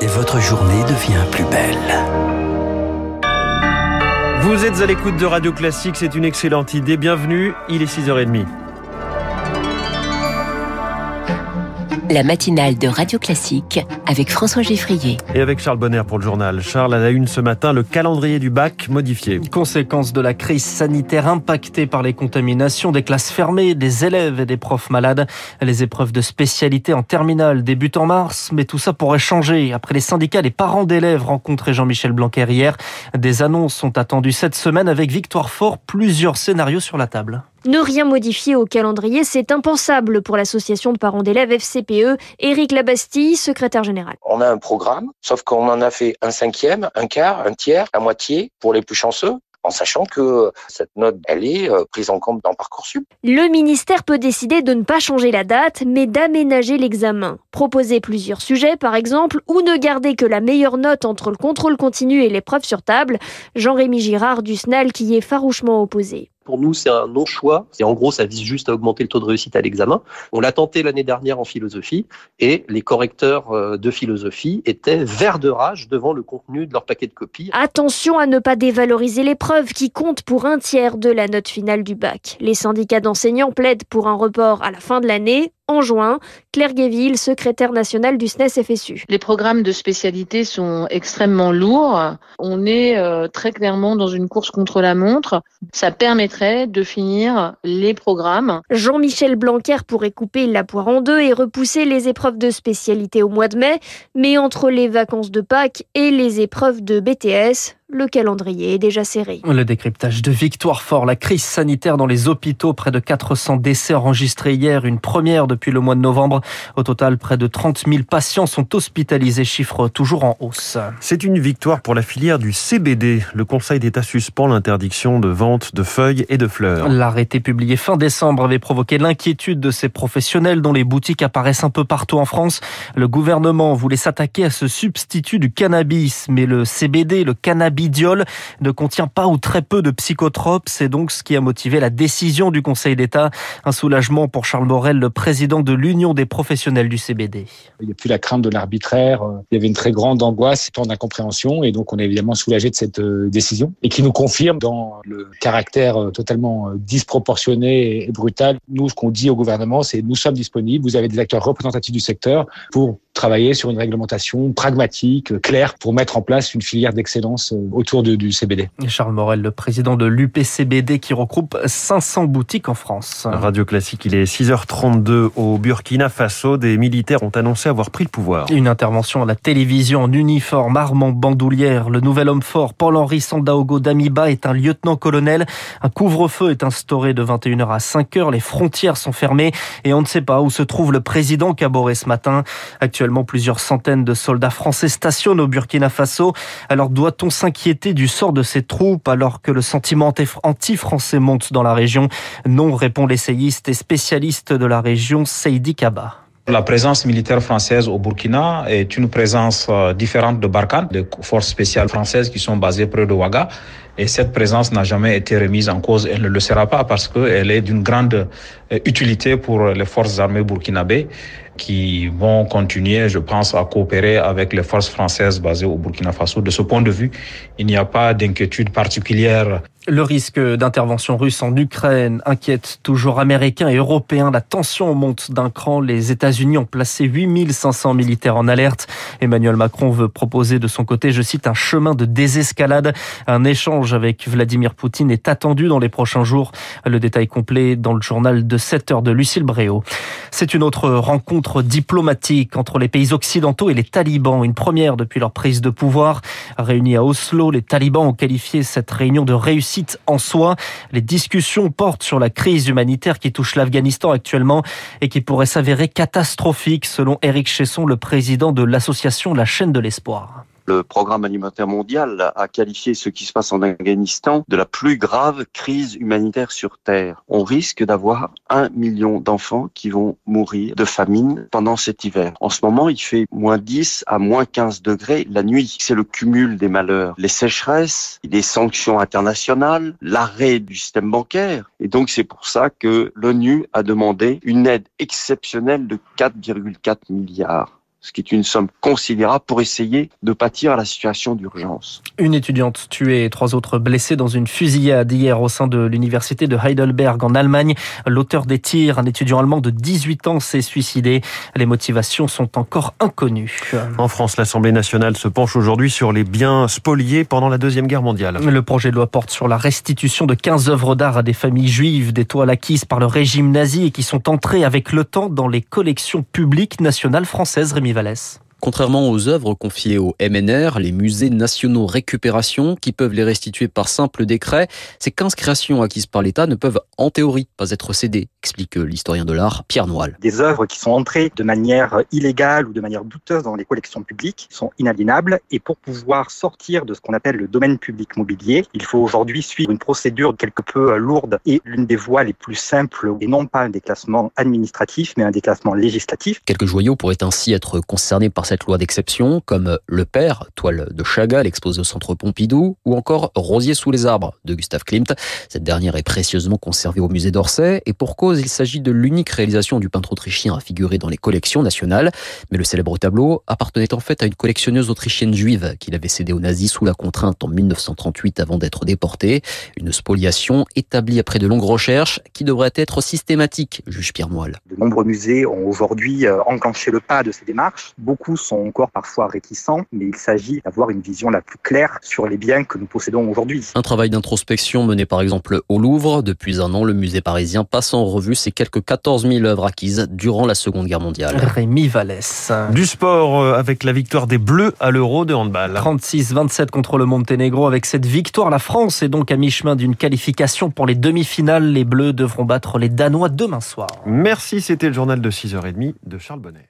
et votre journée devient plus belle. Vous êtes à l'écoute de Radio Classique, c'est une excellente idée. Bienvenue, il est 6h30. La matinale de Radio Classique avec François Geffrier. Et avec Charles Bonner pour le journal. Charles, à la une ce matin, le calendrier du bac modifié. Conséquence de la crise sanitaire impactée par les contaminations, des classes fermées, des élèves et des profs malades. Les épreuves de spécialité en terminale débutent en mars, mais tout ça pourrait changer. Après les syndicats, les parents d'élèves rencontrés Jean-Michel Blanquer hier. Des annonces sont attendues cette semaine avec Victoire Fort, plusieurs scénarios sur la table. Ne rien modifier au calendrier, c'est impensable pour l'association de parents d'élèves FCPE. Éric Labastille, secrétaire général. On a un programme, sauf qu'on en a fait un cinquième, un quart, un tiers, la moitié pour les plus chanceux en sachant que cette note, elle est euh, prise en compte dans Parcoursup. Le ministère peut décider de ne pas changer la date, mais d'aménager l'examen. Proposer plusieurs sujets, par exemple, ou ne garder que la meilleure note entre le contrôle continu et l'épreuve sur table. Jean-Rémy Girard du SNAL qui y est farouchement opposé. Pour nous, c'est un non-choix. Et en gros, ça vise juste à augmenter le taux de réussite à l'examen. On l'a tenté l'année dernière en philosophie et les correcteurs euh, de philosophie étaient verts de rage devant le contenu de leur paquet de copies. Attention à ne pas dévaloriser l'épreuve qui compte pour un tiers de la note finale du bac. Les syndicats d'enseignants plaident pour un report à la fin de l'année en juin. Claire Guéville, secrétaire nationale du SNES FSU. Les programmes de spécialité sont extrêmement lourds. On est euh, très clairement dans une course contre la montre. Ça permettrait de finir les programmes. Jean-Michel Blanquer pourrait couper la poire en deux et repousser les épreuves de spécialité au mois de mai. Mais entre les vacances de Pâques et les épreuves de BTS, le calendrier est déjà serré. Le décryptage de Victoire Fort, la crise sanitaire dans les hôpitaux, près de 400 décès enregistrés hier, une première depuis le mois de novembre. Au total, près de 30 000 patients sont hospitalisés, chiffre toujours en hausse. C'est une victoire pour la filière du CBD. Le Conseil d'État suspend l'interdiction de vente de feuilles et de fleurs. L'arrêté publié fin décembre avait provoqué l'inquiétude de ces professionnels dont les boutiques apparaissent un peu partout en France. Le gouvernement voulait s'attaquer à ce substitut du cannabis, mais le CBD, le cannabis bidiol ne contient pas ou très peu de psychotropes. C'est donc ce qui a motivé la décision du Conseil d'État. Un soulagement pour Charles Morel, le président de l'Union des professionnels du CBD. Il n'y a plus la crainte de l'arbitraire. Il y avait une très grande angoisse, tant d'incompréhension. Et donc, on est évidemment soulagé de cette euh, décision et qui nous confirme dans le caractère euh, totalement euh, disproportionné et brutal. Nous, ce qu'on dit au gouvernement, c'est nous sommes disponibles. Vous avez des acteurs représentatifs du secteur pour travailler sur une réglementation pragmatique, claire, pour mettre en place une filière d'excellence autour du CBD. Charles Morel, le président de l'UPCBD qui regroupe 500 boutiques en France. Radio Classique, il est 6h32 au Burkina Faso. Des militaires ont annoncé avoir pris le pouvoir. Une intervention à la télévision en uniforme, armement bandoulière. Le nouvel homme fort, Paul-Henri Sandaogo Damiba, est un lieutenant-colonel. Un couvre-feu est instauré de 21h à 5h. Les frontières sont fermées et on ne sait pas où se trouve le président Caboret ce matin. Actuellement, plusieurs centaines de soldats français stationnent au Burkina Faso. Alors doit-on s'inquiéter du sort de ces troupes alors que le sentiment anti-français monte dans la région? Non, répond l'essayiste et spécialiste de la région, Seidi Kaba. La présence militaire française au Burkina est une présence euh, différente de Barkhane, des forces spéciales françaises qui sont basées près de Ouaga. Et cette présence n'a jamais été remise en cause. Elle ne le sera pas parce qu'elle est d'une grande euh, utilité pour les forces armées burkinabées qui vont continuer, je pense, à coopérer avec les forces françaises basées au Burkina Faso. De ce point de vue, il n'y a pas d'inquiétude particulière le risque d'intervention russe en Ukraine inquiète toujours américains et européens. La tension monte d'un cran. Les États-Unis ont placé 8500 militaires en alerte. Emmanuel Macron veut proposer de son côté, je cite, un chemin de désescalade. Un échange avec Vladimir Poutine est attendu dans les prochains jours. Le détail complet dans le journal de 7 heures de Lucille Bréau. C'est une autre rencontre diplomatique entre les pays occidentaux et les talibans. Une première depuis leur prise de pouvoir. Réunis à Oslo, les talibans ont qualifié cette réunion de réussite en soi. Les discussions portent sur la crise humanitaire qui touche l'Afghanistan actuellement et qui pourrait s'avérer catastrophique selon Eric Chesson, le président de l'association La chaîne de l'espoir. Le programme alimentaire mondial a qualifié ce qui se passe en Afghanistan de la plus grave crise humanitaire sur Terre. On risque d'avoir un million d'enfants qui vont mourir de famine pendant cet hiver. En ce moment, il fait moins 10 à moins 15 degrés la nuit. C'est le cumul des malheurs. Les sécheresses, les sanctions internationales, l'arrêt du système bancaire. Et donc, c'est pour ça que l'ONU a demandé une aide exceptionnelle de 4,4 milliards ce qui est une somme considérable pour essayer de pâtir à la situation d'urgence. Une étudiante tuée et trois autres blessés dans une fusillade hier au sein de l'université de Heidelberg en Allemagne. L'auteur des tirs, un étudiant allemand de 18 ans, s'est suicidé. Les motivations sont encore inconnues. En France, l'Assemblée nationale se penche aujourd'hui sur les biens spoliés pendant la Deuxième Guerre mondiale. Le projet de loi porte sur la restitution de 15 œuvres d'art à des familles juives, des toiles acquises par le régime nazi et qui sont entrées avec le temps dans les collections publiques nationales françaises. Rémi Vallès. Contrairement aux œuvres confiées au MNR, les musées nationaux récupération, qui peuvent les restituer par simple décret, ces 15 créations acquises par l'État ne peuvent en théorie pas être cédées, explique l'historien de l'art Pierre Noal. Des œuvres qui sont entrées de manière illégale ou de manière douteuse dans les collections publiques sont inaliénables et pour pouvoir sortir de ce qu'on appelle le domaine public mobilier, il faut aujourd'hui suivre une procédure quelque peu lourde et l'une des voies les plus simples et non pas un déclassement administratif mais un déclassement législatif. Quelques joyaux pourraient ainsi être concernés par cette loi d'exception, comme Le Père, toile de Chagall exposée au centre Pompidou, ou encore Rosier sous les arbres de Gustave Klimt. Cette dernière est précieusement conservée au musée d'Orsay, et pour cause, il s'agit de l'unique réalisation du peintre autrichien à figurer dans les collections nationales. Mais le célèbre tableau appartenait en fait à une collectionneuse autrichienne juive qu'il avait cédé aux nazis sous la contrainte en 1938 avant d'être déporté. Une spoliation établie après de longues recherches qui devrait être systématique, juge Pierre Moelle. De nombreux musées ont aujourd'hui euh, enclenché le pas de ces démarches. Beaucoup sont encore parfois réticents, mais il s'agit d'avoir une vision la plus claire sur les biens que nous possédons aujourd'hui. Un travail d'introspection mené par exemple au Louvre. Depuis un an, le musée parisien passe en revue ses quelques 14 000 œuvres acquises durant la Seconde Guerre mondiale. Rémi Vallès. Du sport euh, avec la victoire des Bleus à l'Euro de handball. 36-27 contre le Monténégro. Avec cette victoire, la France est donc à mi-chemin d'une qualification pour les demi-finales. Les Bleus devront battre les Danois demain soir. Merci, c'était le journal de 6h30 de Charles Bonnet.